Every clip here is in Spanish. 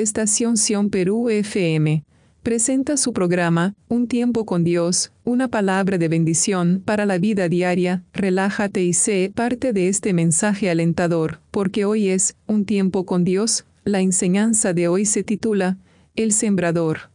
Estación Sion Perú FM presenta su programa Un tiempo con Dios, una palabra de bendición para la vida diaria. Relájate y sé parte de este mensaje alentador, porque hoy es Un tiempo con Dios. La enseñanza de hoy se titula El sembrador.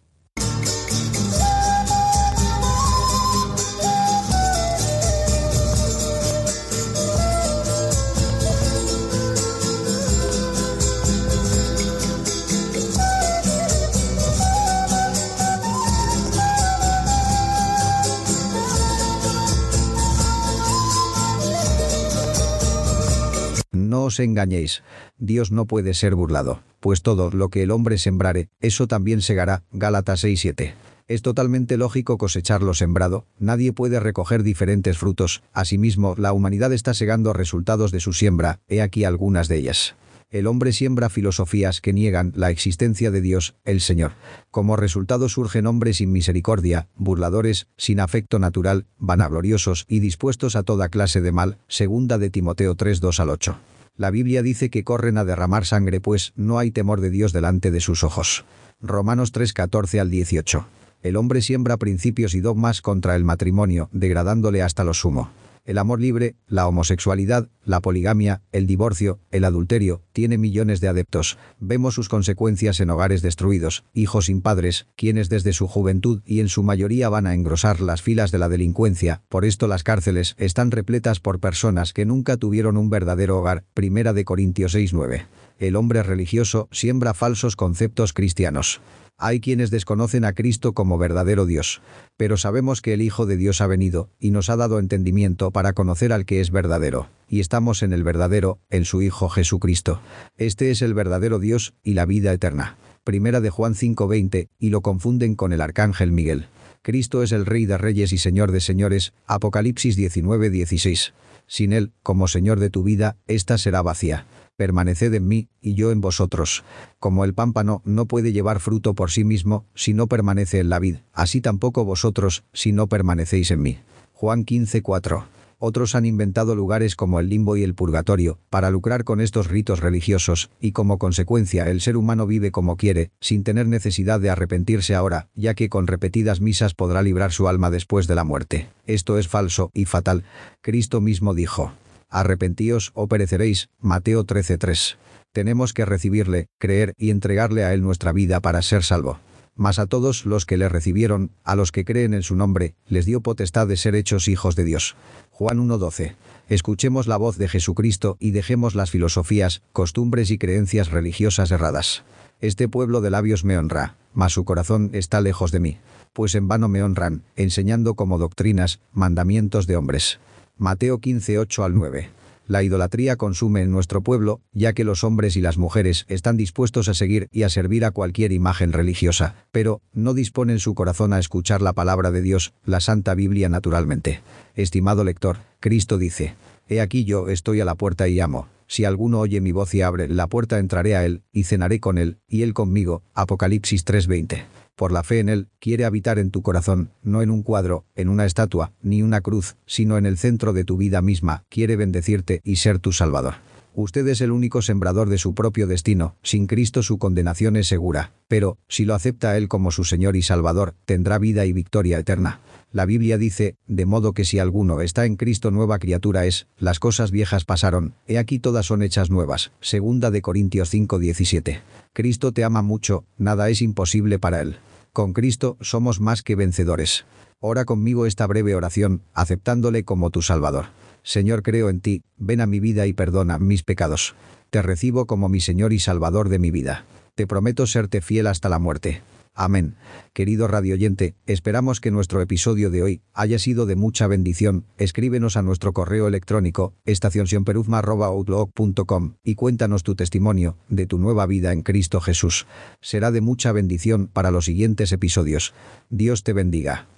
No os engañéis, Dios no puede ser burlado, pues todo lo que el hombre sembrare, eso también segará. Gálatas 6:7. Es totalmente lógico cosechar lo sembrado, nadie puede recoger diferentes frutos, asimismo la humanidad está segando resultados de su siembra, he aquí algunas de ellas. El hombre siembra filosofías que niegan la existencia de Dios, el Señor. Como resultado surgen hombres sin misericordia, burladores, sin afecto natural, vanagloriosos y dispuestos a toda clase de mal, segunda de Timoteo 3 2 al 8. La Biblia dice que corren a derramar sangre pues no hay temor de Dios delante de sus ojos. Romanos 3 14 al 18. El hombre siembra principios y dogmas contra el matrimonio, degradándole hasta lo sumo. El amor libre, la homosexualidad, la poligamia, el divorcio, el adulterio, tiene millones de adeptos. Vemos sus consecuencias en hogares destruidos, hijos sin padres, quienes desde su juventud y en su mayoría van a engrosar las filas de la delincuencia. Por esto las cárceles están repletas por personas que nunca tuvieron un verdadero hogar. Primera de Corintios 6:9. El hombre religioso siembra falsos conceptos cristianos. Hay quienes desconocen a Cristo como verdadero Dios, pero sabemos que el Hijo de Dios ha venido y nos ha dado entendimiento para conocer al que es verdadero, y estamos en el verdadero, en su Hijo Jesucristo. Este es el verdadero Dios y la vida eterna. Primera de Juan 5:20, y lo confunden con el arcángel Miguel. Cristo es el Rey de Reyes y Señor de Señores, Apocalipsis 19:16. Sin Él, como Señor de tu vida, ésta será vacía permaneced en mí, y yo en vosotros. Como el pámpano no puede llevar fruto por sí mismo, si no permanece en la vid, así tampoco vosotros, si no permanecéis en mí. Juan 15:4. Otros han inventado lugares como el limbo y el purgatorio, para lucrar con estos ritos religiosos, y como consecuencia el ser humano vive como quiere, sin tener necesidad de arrepentirse ahora, ya que con repetidas misas podrá librar su alma después de la muerte. Esto es falso y fatal. Cristo mismo dijo, arrepentíos o pereceréis. Mateo 13:3. Tenemos que recibirle, creer y entregarle a él nuestra vida para ser salvo. Mas a todos los que le recibieron, a los que creen en su nombre, les dio potestad de ser hechos hijos de Dios. Juan 1:12. Escuchemos la voz de Jesucristo y dejemos las filosofías, costumbres y creencias religiosas erradas. Este pueblo de labios me honra, mas su corazón está lejos de mí. Pues en vano me honran, enseñando como doctrinas, mandamientos de hombres. Mateo 15, 8 al 9. La idolatría consume en nuestro pueblo, ya que los hombres y las mujeres están dispuestos a seguir y a servir a cualquier imagen religiosa, pero no disponen su corazón a escuchar la palabra de Dios, la Santa Biblia naturalmente. Estimado lector, Cristo dice, He aquí yo estoy a la puerta y llamo. Si alguno oye mi voz y abre la puerta entraré a él, y cenaré con él, y él conmigo. Apocalipsis 3:20. Por la fe en Él, quiere habitar en tu corazón, no en un cuadro, en una estatua, ni una cruz, sino en el centro de tu vida misma, quiere bendecirte y ser tu Salvador. Usted es el único sembrador de su propio destino, sin Cristo su condenación es segura, pero, si lo acepta a Él como su Señor y Salvador, tendrá vida y victoria eterna. La Biblia dice, de modo que si alguno está en Cristo nueva criatura es, las cosas viejas pasaron, he aquí todas son hechas nuevas. Segunda de Corintios 5:17. Cristo te ama mucho, nada es imposible para Él. Con Cristo somos más que vencedores. Ora conmigo esta breve oración, aceptándole como tu Salvador. Señor, creo en ti, ven a mi vida y perdona mis pecados. Te recibo como mi Señor y Salvador de mi vida. Te prometo serte fiel hasta la muerte. Amén. Querido radioyente, esperamos que nuestro episodio de hoy haya sido de mucha bendición. Escríbenos a nuestro correo electrónico estacionsionperuzma.outlook.com y cuéntanos tu testimonio de tu nueva vida en Cristo Jesús. Será de mucha bendición para los siguientes episodios. Dios te bendiga.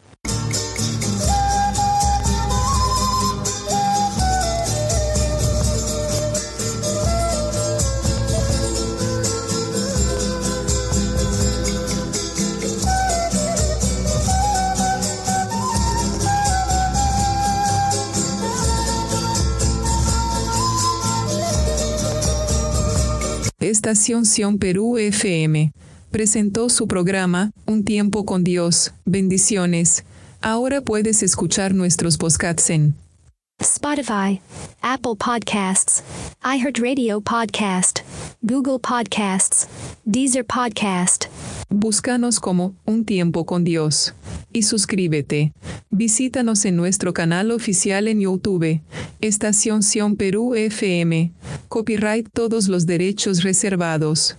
Estación Sion Perú FM presentó su programa Un tiempo con Dios. Bendiciones. Ahora puedes escuchar nuestros podcasts en Spotify, Apple Podcasts, iHeartRadio Podcast, Google Podcasts, Deezer Podcast. Búscanos como Un tiempo con Dios. Y suscríbete. Visítanos en nuestro canal oficial en YouTube. Estación Sion Perú FM. Copyright todos los derechos reservados.